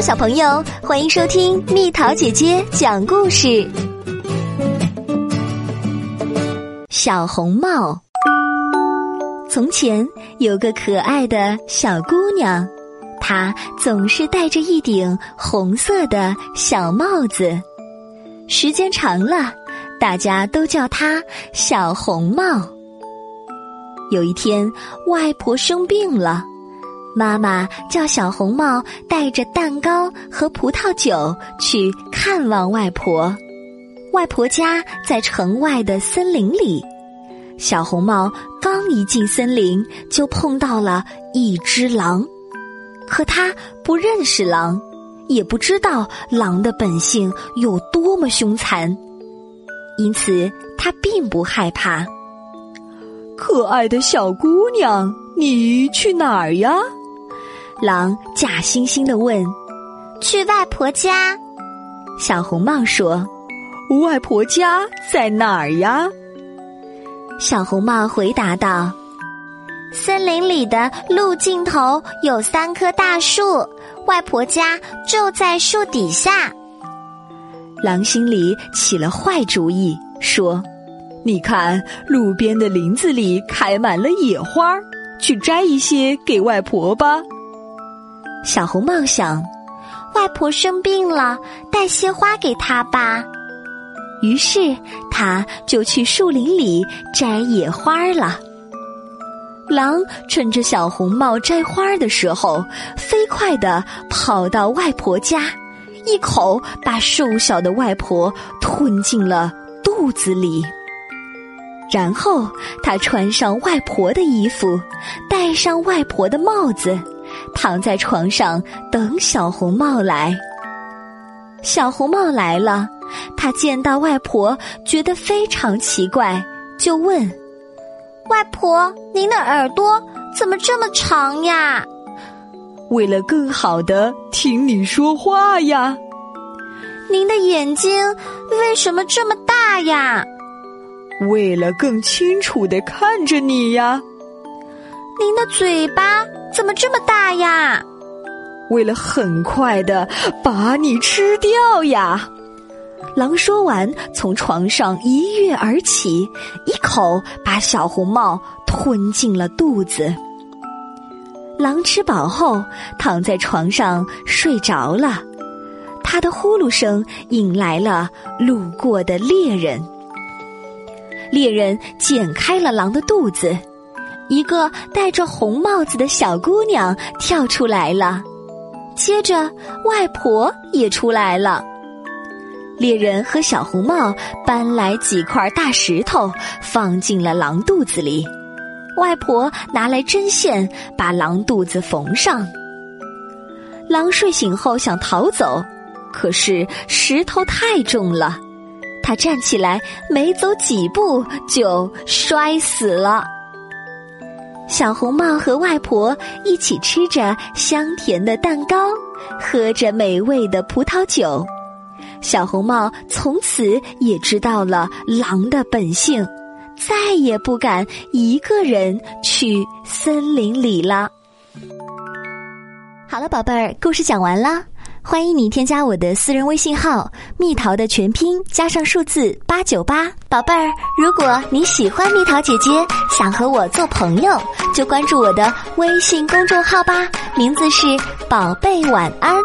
小朋友，欢迎收听蜜桃姐姐讲故事。小红帽。从前有个可爱的小姑娘，她总是戴着一顶红色的小帽子，时间长了，大家都叫她小红帽。有一天，外婆生病了。妈妈叫小红帽带着蛋糕和葡萄酒去看望外婆。外婆家在城外的森林里。小红帽刚一进森林，就碰到了一只狼。可他不认识狼，也不知道狼的本性有多么凶残，因此他并不害怕。可爱的小姑娘，你去哪儿呀？狼假惺惺的问：“去外婆家。”小红帽说：“外婆家在哪儿呀？”小红帽回答道：“森林里的路尽头有三棵大树，外婆家就在树底下。”狼心里起了坏主意，说：“你看，路边的林子里开满了野花，去摘一些给外婆吧。”小红帽想，外婆生病了，带些花给她吧。于是，他就去树林里摘野花了。狼趁着小红帽摘花的时候，飞快地跑到外婆家，一口把瘦小的外婆吞进了肚子里。然后，他穿上外婆的衣服，戴上外婆的帽子。躺在床上等小红帽来。小红帽来了，他见到外婆，觉得非常奇怪，就问：“外婆，您的耳朵怎么这么长呀？”“为了更好的听你说话呀。”“您的眼睛为什么这么大呀？”“为了更清楚的看着你呀。”“您的嘴巴。”怎么这么大呀？为了很快的把你吃掉呀！狼说完，从床上一跃而起，一口把小红帽吞进了肚子。狼吃饱后，躺在床上睡着了。他的呼噜声引来了路过的猎人。猎人剪开了狼的肚子。一个戴着红帽子的小姑娘跳出来了，接着外婆也出来了。猎人和小红帽搬来几块大石头，放进了狼肚子里。外婆拿来针线，把狼肚子缝上。狼睡醒后想逃走，可是石头太重了，他站起来没走几步就摔死了。小红帽和外婆一起吃着香甜的蛋糕，喝着美味的葡萄酒。小红帽从此也知道了狼的本性，再也不敢一个人去森林里了。好了，宝贝儿，故事讲完了。欢迎你添加我的私人微信号“蜜桃”的全拼加上数字八九八，宝贝儿，如果你喜欢蜜桃姐姐，想和我做朋友，就关注我的微信公众号吧，名字是“宝贝晚安”。